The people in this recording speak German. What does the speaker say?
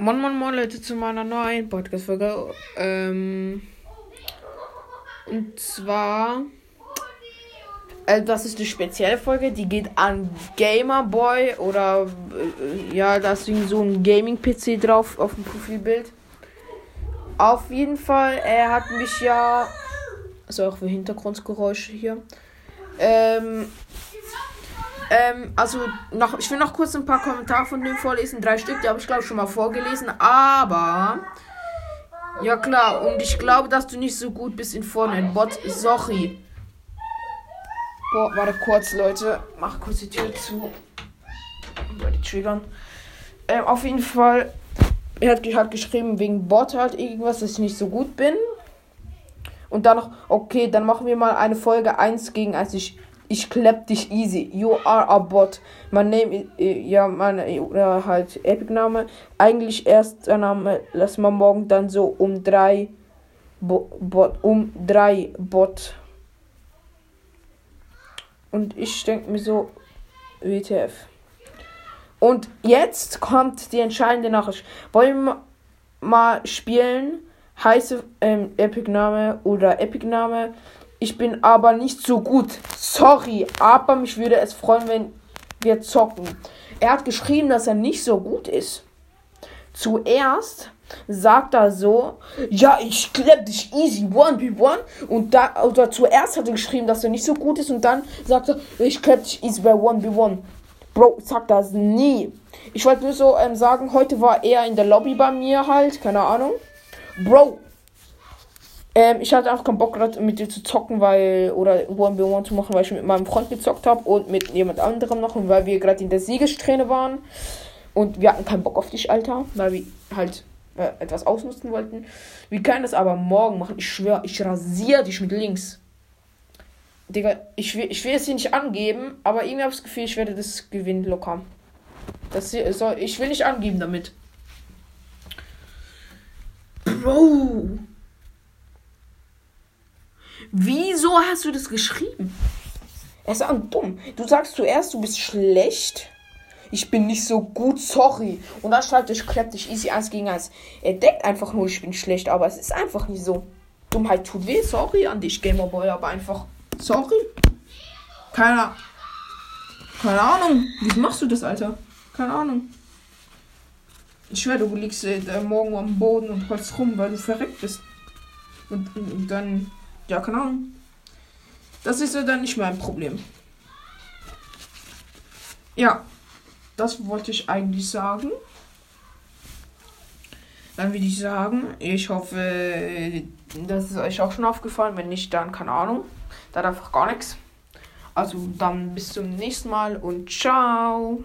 Moin Moin Moin Leute zu meiner neuen Podcast-Folge. Ähm, und zwar, äh, das ist eine spezielle Folge, die geht an Gamerboy oder äh, ja, da ist so ein Gaming-PC drauf auf dem Profilbild. Auf jeden Fall, er hat mich ja, also auch für Hintergrundgeräusche hier. Ähm, ähm, also noch, ich will noch kurz ein paar Kommentare von dem vorlesen. Drei Stück, die habe ich glaube ich schon mal vorgelesen. Aber ja klar, und ich glaube, dass du nicht so gut bist in Fortnite. Bot, sorry. Boah, warte kurz, Leute. Mach kurz die Tür zu. Die Triggern. Ähm, auf jeden Fall, er hat, hat geschrieben, wegen Bot halt irgendwas, dass ich nicht so gut bin. Und dann noch, okay, dann machen wir mal eine Folge 1 gegen 1. Ich ich klepp dich easy. You are a bot. Mein Name, ja, meine, oder halt Epic-Name. Eigentlich erst der Name, lass mal morgen dann so um drei, Bo Bot, um drei Bot. Und ich denke mir so, WTF. Und jetzt kommt die entscheidende Nachricht. Wollen wir mal spielen? Heiße ähm, Epic-Name oder Epic-Name ich bin aber nicht so gut. Sorry, aber mich würde es freuen, wenn wir zocken. Er hat geschrieben, dass er nicht so gut ist. Zuerst sagt er so, ja, ich klepp dich easy, 1v1. Und da, oder zuerst hat er geschrieben, dass er nicht so gut ist. Und dann sagt er, ich klepp dich easy bei 1v1. Bro, sag das nie. Ich wollte nur so ähm, sagen, heute war er in der Lobby bei mir halt, keine Ahnung. Bro, ähm, ich hatte auch keinen Bock gerade mit dir zu zocken, weil, oder 1v1 zu machen, weil ich mit meinem Freund gezockt habe und mit jemand anderem noch und weil wir gerade in der Siegesträhne waren. Und wir hatten keinen Bock auf dich, Alter, weil wir halt äh, etwas ausnutzen wollten. Wir können das aber morgen machen. Ich schwöre, ich rasiere dich mit links. Digga, ich will, ich will es hier nicht angeben, aber irgendwie habe ich das Gefühl, ich werde das gewinnen locker. Das hier soll, ich will nicht angeben damit. Bro. Wieso hast du das geschrieben? Er ist dumm. Du sagst zuerst, du bist schlecht. Ich bin nicht so gut, sorry. Und dann schreibt ich klepp dich easy 1 gegen 1. Er denkt einfach nur, ich bin schlecht, aber es ist einfach nicht so. Dummheit tut weh, sorry an dich, Gamerboy, aber einfach sorry. Keine, keine Ahnung. Wie machst du das, Alter? Keine Ahnung. Ich schwöre, du liegst äh, morgen am Boden und holst rum, weil du verreckt bist. Und, und, und dann ja, keine Ahnung. Das ist ja dann nicht mein Problem. Ja, das wollte ich eigentlich sagen. Dann würde ich sagen, ich hoffe, das ist euch auch schon aufgefallen. Wenn nicht, dann keine Ahnung. Dann einfach gar nichts. Also dann bis zum nächsten Mal und ciao.